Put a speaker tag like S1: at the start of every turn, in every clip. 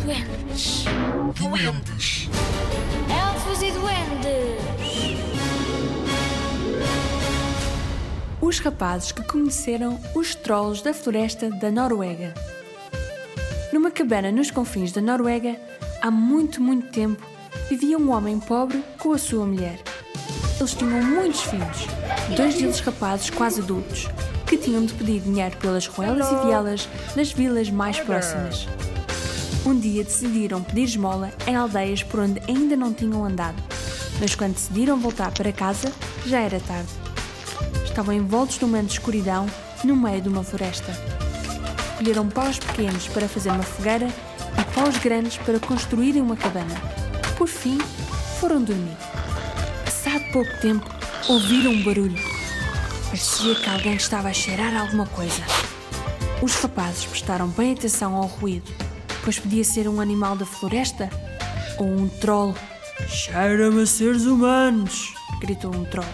S1: duendes.
S2: Duendes.
S1: Elfos e duendes.
S3: Os rapazes que conheceram os trolls da floresta da Noruega. Numa cabana nos confins da Noruega, há muito, muito tempo, vivia um homem pobre com a sua mulher. Eles tinham muitos filhos, dois deles rapazes quase adultos, que tinham de pedir dinheiro pelas ruelas e vielas nas vilas mais próximas. Um dia decidiram pedir esmola em aldeias por onde ainda não tinham andado, mas quando decidiram voltar para casa, já era tarde. Estavam envoltos num manto de escuridão, no meio de uma floresta. Colheram paus pequenos para fazer uma fogueira e paus grandes para construírem uma cabana. Por fim, foram dormir. Passado pouco tempo, ouviram um barulho. Parecia que alguém estava a cheirar alguma coisa. Os rapazes prestaram bem atenção ao ruído, pois podia ser um animal da floresta ou um troll. Cheira-me a seres humanos! gritou um troll.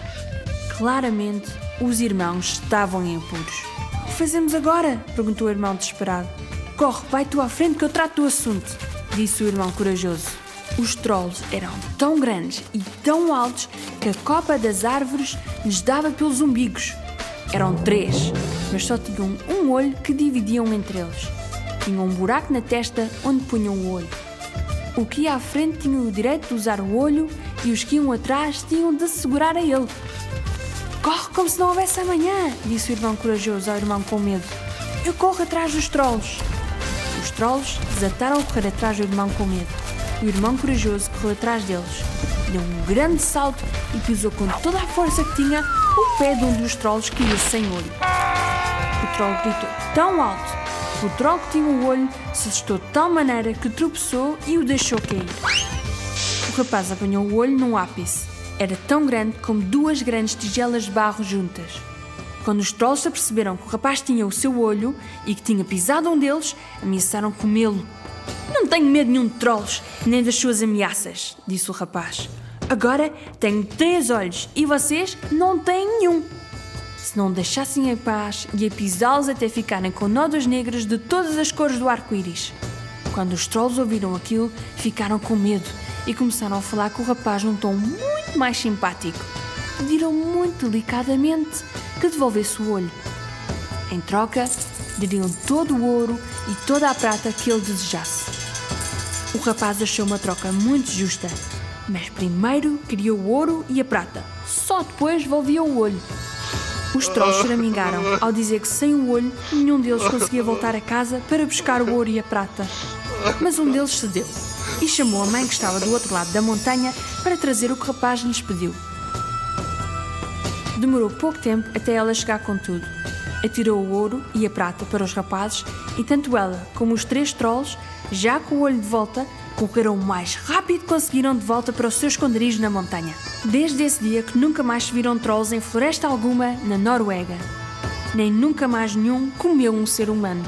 S3: Claramente, os irmãos estavam em apuros. O que fazemos agora? perguntou o irmão desesperado. Corre, vai tu à frente que eu trato do assunto, disse o irmão corajoso. Os trolls eram tão grandes e tão altos que a copa das árvores lhes dava pelos umbigos. Eram três, mas só tinham um olho que dividiam entre eles. Tinham um buraco na testa onde punham o olho. O que ia à frente tinha o direito de usar o olho e os que iam atrás tinham de se segurar a ele. Corre como se não houvesse amanhã, disse o irmão corajoso ao irmão com medo. Eu corro atrás dos trolls. Os trolls desataram a correr atrás do irmão com medo. O irmão corajoso correu atrás deles. Deu um grande salto e pisou com toda a força que tinha o pé de um dos trolls que ia sem olho. O troll gritou tão alto o que tinha o olho se assustou de tal maneira que tropeçou e o deixou cair. O rapaz apanhou o olho num ápice. Era tão grande como duas grandes tigelas de barro juntas. Quando os trolls aperceberam que o rapaz tinha o seu olho e que tinha pisado um deles, ameaçaram comê-lo. Não tenho medo nenhum de trolls, nem das suas ameaças, disse o rapaz. Agora tenho três olhos e vocês não têm nenhum. Se não deixassem em paz, ia pisá-los até ficarem com nódoas negras de todas as cores do arco-íris. Quando os trolls ouviram aquilo, ficaram com medo e começaram a falar com o rapaz num tom muito mais simpático. Pediram muito delicadamente que devolvesse o olho. Em troca, dariam todo o ouro e toda a prata que ele desejasse. O rapaz achou uma troca muito justa, mas primeiro queria o ouro e a prata, só depois devolvia o olho. Os trolls choramingaram ao dizer que sem o olho nenhum deles conseguia voltar a casa para buscar o ouro e a prata. Mas um deles cedeu e chamou a mãe que estava do outro lado da montanha para trazer o que o rapaz lhes pediu. Demorou pouco tempo até ela chegar com tudo. Atirou o ouro e a prata para os rapazes e tanto ela como os três trolls, já com o olho de volta, correram o mais rápido que conseguiram de volta para o seu esconderijo na montanha. Desde esse dia que nunca mais se viram trolls em floresta alguma na Noruega. Nem nunca mais nenhum comeu um ser humano.